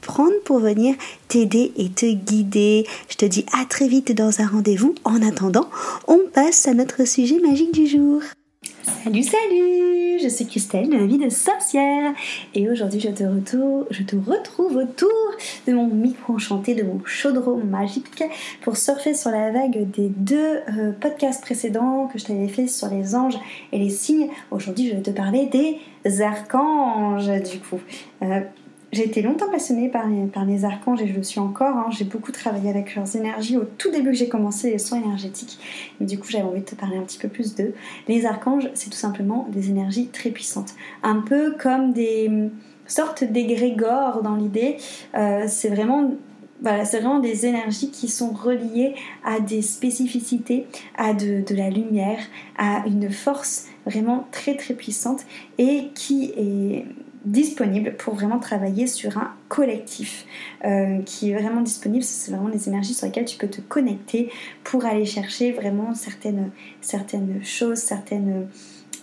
prendre pour venir t'aider et te guider. Je te dis à très vite dans un rendez-vous. En attendant, on passe à notre sujet magique du jour. Salut, salut Je suis Christelle de la vie de sorcière et aujourd'hui je te, retrouve, autour de mon micro enchanté, de mon chaudron magique pour surfer sur la vague des deux euh, podcasts précédents que je t'avais fait sur les anges et les signes. Aujourd'hui je vais te parler des archanges du coup. Euh, j'ai été longtemps passionnée par les, archanges et je le suis encore. Hein. J'ai beaucoup travaillé avec leurs énergies au tout début que j'ai commencé les soins énergétiques. Mais du coup, j'avais envie de te parler un petit peu plus d'eux. Les archanges, c'est tout simplement des énergies très puissantes. Un peu comme des sortes d'égrégores dans l'idée. Euh, c'est vraiment voilà, c'est vraiment des énergies qui sont reliées à des spécificités, à de, de, la lumière, à une force vraiment très très puissante et qui est disponible pour vraiment travailler sur un collectif euh, qui est vraiment disponible. C'est vraiment des énergies sur lesquelles tu peux te connecter pour aller chercher vraiment certaines choses, certaines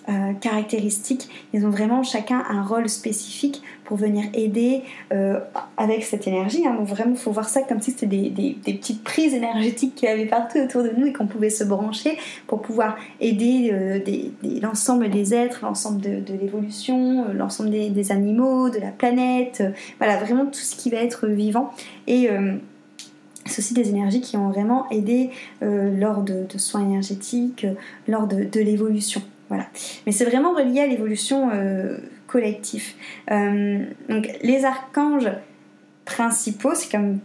euh, caractéristiques. Ils ont vraiment chacun un rôle spécifique pour venir aider euh, avec cette énergie. Hein. Donc vraiment, il faut voir ça comme si c'était des, petites prises énergétiques qu'il y avait partout autour de nous et qu'on pouvait se brancher pour pouvoir aider euh, l'ensemble des êtres, l'ensemble de, l'évolution, l'ensemble des, animaux, de la planète. voilà, vraiment tout ce qui va être vivant. Et c'est aussi des énergies qui ont vraiment aidé lors de, soins énergétiques, lors de l'évolution. Mais c'est vraiment relié à l'évolution euh, collective. Euh, donc les archanges principaux, c'est comme,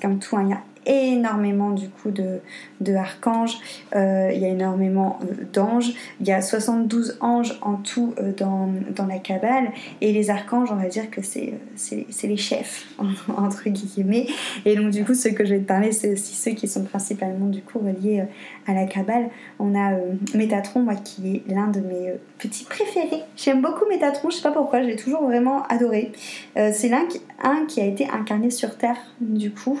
comme tout, hein. il énormément du coup de, de archanges, euh, il y a énormément euh, d'anges, il y a 72 anges en tout euh, dans, dans, la Kabbale, et les archanges, on va dire que c'est, c'est, les chefs, entre guillemets, et donc du coup ce que je vais te parler, c'est aussi ceux qui sont principalement du coup reliés à la Kabbale. On a Métatron, moi qui est l'un de mes petits préférés, j'aime beaucoup Métatron, je sais pas pourquoi, je l'ai toujours vraiment adoré. c'est l'un qui, un qui a été incarné sur Terre, du coup.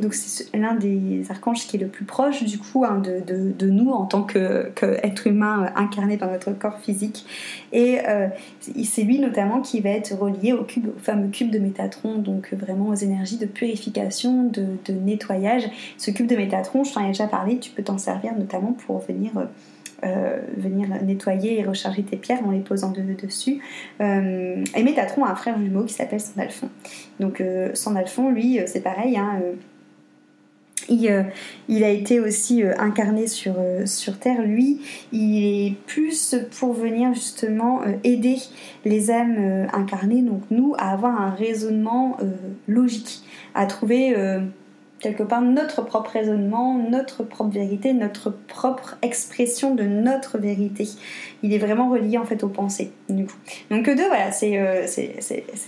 Donc c'est l'un des archanges qui est le plus proche du coup hein, de, nous en tant qu'être humain euh, incarné dans notre corps physique. Et euh, c'est lui notamment qui va être relié au, fameux cube de Métatron, donc euh, vraiment aux énergies de purification, de, nettoyage. Ce cube de Métatron, je t'en ai déjà parlé, tu peux t'en servir notamment pour venir... venir nettoyer et recharger tes pierres en les posant dessus. et Métatron a un frère jumeau qui s'appelle Sandalphon. Donc Sandalphon, lui, c'est pareil, hein, euh, il, a été aussi euh, incarné sur, euh, sur Terre. Lui, il est plus pour venir justement aider les âmes incarnées, donc nous, à avoir un raisonnement logique, à trouver quelque part notre propre raisonnement, notre propre vérité, notre propre expression de notre vérité. Il est vraiment relié en fait aux pensées du coup. Donc deux, voilà, c'est euh,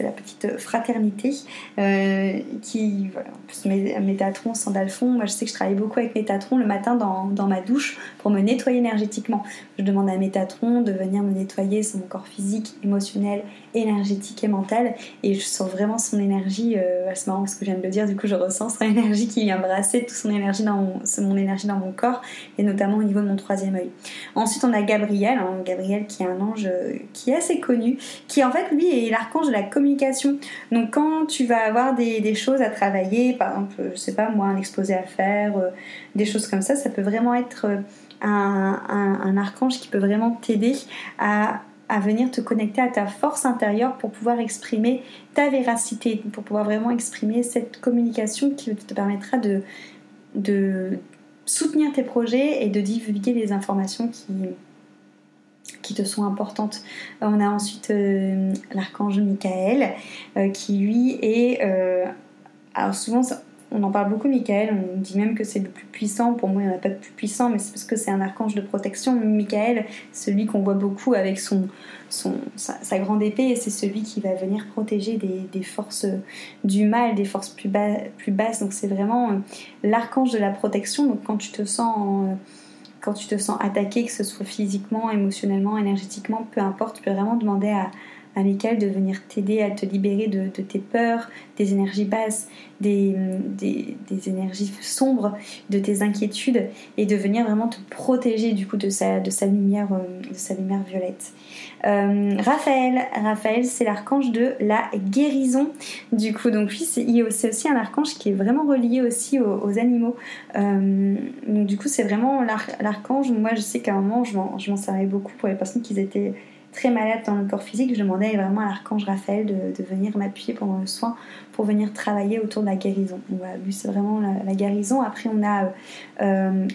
la petite fraternité euh, qui, voilà, en plus Métatron, Sandalphon, moi je sais que je travaille beaucoup avec Métatron le matin dans, dans ma douche pour me nettoyer énergétiquement. Je demande à Métatron de venir me nettoyer sur mon corps physique, émotionnel, énergétique et mental et je sens vraiment son énergie, euh, c'est marrant parce que je viens de le dire, du coup je ressens son énergie qui vient brasser toute son énergie dans mon, énergie dans mon corps et notamment au niveau de mon troisième œil. Ensuite, on a Gabriel, hein, Gabriel qui est un ange euh, qui est assez connu, qui en fait lui est l'archange de la communication. Donc quand tu vas avoir des, choses à travailler, par exemple, je sais pas moi, un exposé à faire, euh, des choses comme ça, ça peut vraiment être euh, un archange qui peut vraiment t'aider à à venir te connecter à ta force intérieure pour pouvoir exprimer ta véracité, pour pouvoir vraiment exprimer cette communication qui te permettra de, de soutenir tes projets et de divulguer les informations qui, qui te sont importantes. On a ensuite l'archange Michael qui lui est... alors souvent on en parle beaucoup, Michael. On dit même que c'est le plus puissant. Pour moi, il n'y en a pas de plus puissant, mais c'est parce que c'est un archange de protection. Michael, celui qu'on voit beaucoup avec son, sa, grande épée, et c'est celui qui va venir protéger des, forces du mal, des forces plus, plus basses. Donc, c'est vraiment euh, l'archange de la protection. Donc, quand tu te sens. Euh, quand tu te sens attaqué, que ce soit physiquement, émotionnellement, énergétiquement, peu importe, tu peux vraiment demander à, à Michael de venir t'aider à te libérer de, tes peurs, des énergies basses, des, énergies sombres, de tes inquiétudes et de venir vraiment te protéger du coup de sa, de lumière, euh, de sa lumière violette. Euh, Raphaël, Raphaël c'est l'archange de la guérison. Du coup donc lui c'est aussi un archange qui est vraiment relié aussi aux, animaux. Euh, donc du coup c'est vraiment l'archange. Moi je sais qu'à un moment je m'en servais beaucoup pour les personnes qui étaient très malade dans le corps physique, je demandais vraiment à l'archange Raphaël de, venir m'appuyer pendant le soin pour venir travailler autour de la guérison. Donc lui c'est vraiment la, guérison. Après on a euh,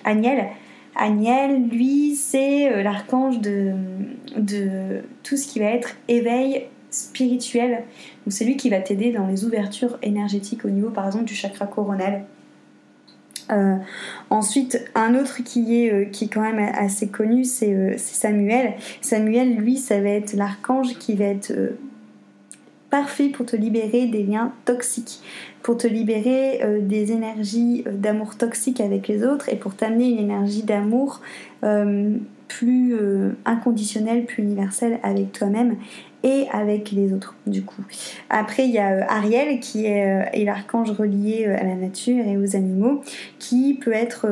Agnel. Lui, c'est euh, l'archange de, de tout ce qui va être éveil spirituel. Donc c'est lui qui va t'aider dans les ouvertures énergétiques au niveau par exemple du chakra coronal. Euh, ensuite, un autre qui est, euh, qui quand même assez connu, euh, c'est Samuel. Samuel, lui, ça va être l'archange qui va être parfait pour te libérer des liens toxiques, pour te libérer des énergies d'amour toxiques avec les autres et pour t'amener une énergie d'amour plus inconditionnelle, plus universelle avec toi-même et avec les autres du coup. Après il y a euh, Ariel qui est, euh, l'archange relié euh, à la nature et aux animaux qui peut être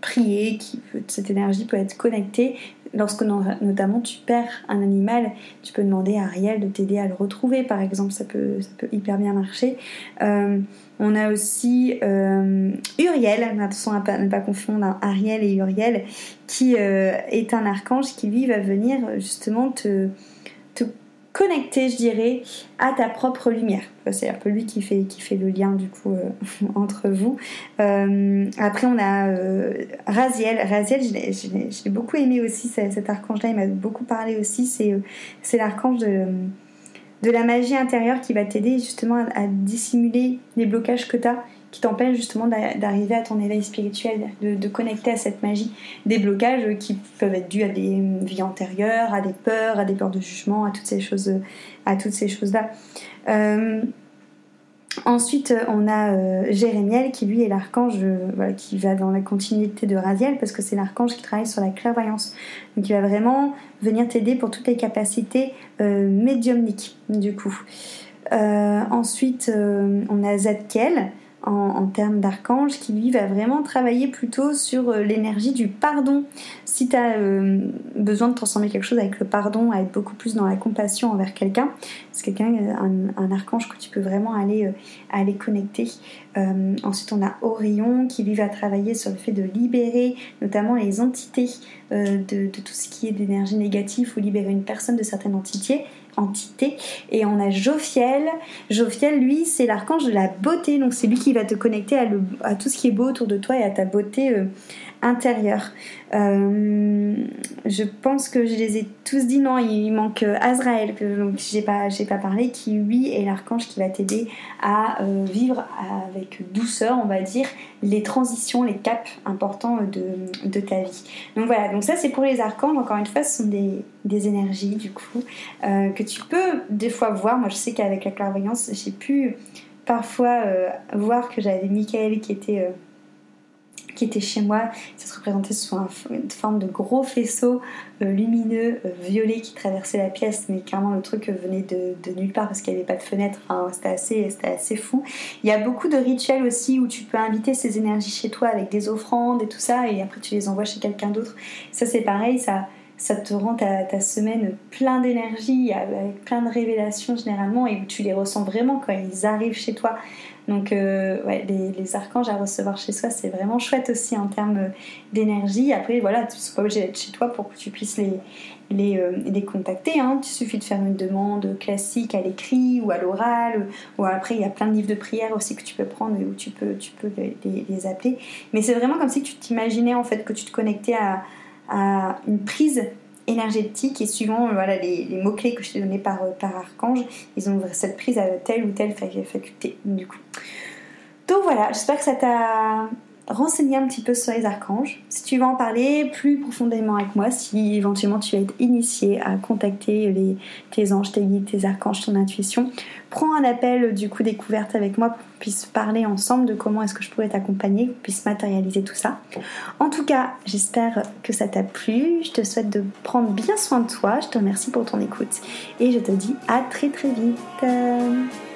prié, qui cette énergie peut être connectée lorsque notamment tu perds un animal, tu peux demander à Ariel de t'aider à le retrouver par exemple, ça peut, ça peut hyper bien marcher. on a aussi Uriel, attention à ne pas confondre Ariel et Uriel, qui est un archange qui lui va venir justement te connecté, je dirais, à ta propre lumière. C'est un peu lui qui fait, qui fait le lien du coup euh, entre vous. Euh, après, on a euh, Raziel. Raziel, je l'ai beaucoup aimé aussi, cet archange-là, il m'a beaucoup parlé aussi. C'est l'archange de, de la magie intérieure qui va t'aider justement à, à, dissimuler les blocages que tu as qui t'empêche justement d'arriver à ton éveil spirituel, de, connecter à cette magie. Des blocages qui peuvent être dus à des vies antérieures, à des peurs, à des peurs de jugement, à toutes ces choses, à toutes ces choses-là. Euh, ensuite, on a euh, Jérémiel qui lui est l'archange qui va dans la continuité de Raziel parce que c'est l'archange qui travaille sur la clairvoyance. Donc il va vraiment venir t'aider pour toutes les capacités euh, médiumniques du coup. ensuite, on a Zadkiel en, termes d'archange qui lui va vraiment travailler plutôt sur euh, l'énergie du pardon. Si tu as euh, besoin de transformer quelque chose avec le pardon, à être beaucoup plus dans la compassion envers quelqu'un, c'est quelqu'un, euh, un, archange que tu peux vraiment aller, aller connecter. ensuite, on a Orion qui lui va travailler sur le fait de libérer notamment les entités de, de, tout ce qui est d'énergie négative ou libérer une personne de certaines entités Et on a Jophiel. Jophiel, lui, c'est l'archange de la beauté. Donc c'est lui qui va te connecter à, tout ce qui est beau autour de toi et à ta beauté euh, intérieure. Euh, je pense que je les ai tous dit. Non, il manque euh, Azraël, que j'ai pas, j'ai pas parlé, qui lui est l'archange qui va t'aider à vivre avec douceur, on va dire, les transitions, les caps importants de, de ta vie. Donc voilà, donc ça c'est pour les archanges. Encore une fois, ce sont des, des énergies du coup que tu peux des fois voir. Moi, je sais qu'avec la clairvoyance, j'ai pu parfois euh, voir que j'avais Michael qui était, euh, qui était chez moi. Ça se représentait sous une forme de gros faisceau euh, lumineux, violet qui traversait la pièce, mais clairement le truc venait de, nulle part parce qu'il n'y avait pas de fenêtre. c'était assez, assez fou. Il y a beaucoup de rituels aussi où tu peux inviter ces énergies chez toi avec des offrandes et tout ça, et après tu les envoies chez quelqu'un d'autre. Ça, c'est pareil, ça ça te rend ta, semaine plein d'énergie, avec plein de révélations généralement, et où tu les ressens vraiment quand ils arrivent chez toi. Donc, euh, les, archanges à recevoir chez soi, c'est vraiment chouette aussi en termes d'énergie. Après, voilà, tu ne pas obligé d'être chez toi pour que tu puisses les, les, euh, les contacter. Hein. Il suffit de faire une demande classique à l'écrit ou à l'oral. Ou après, il y a plein de livres de prière aussi que tu peux prendre et où tu peux, tu peux les, les appeler. Mais c'est vraiment comme si tu t'imaginais en fait que tu te connectais à à une prise énergétique et suivant voilà, les, mots-clés que je t'ai donnés par, par archange, ils ont cette prise à telle ou telle faculté du coup. Donc voilà, j'espère que ça t'a renseigner un petit peu sur les archanges. Si tu veux en parler plus profondément avec moi, si éventuellement tu vas être initié à contacter les, tes anges, tes guides, tes archanges, ton intuition, prends un appel du coup découverte avec moi pour qu'on puisse parler ensemble de comment est-ce que je pourrais t'accompagner, qu'on puisse matérialiser tout ça. En tout cas, j'espère que ça t'a plu. Je te souhaite de prendre bien soin de toi. Je te remercie pour ton écoute et je te dis à très très vite.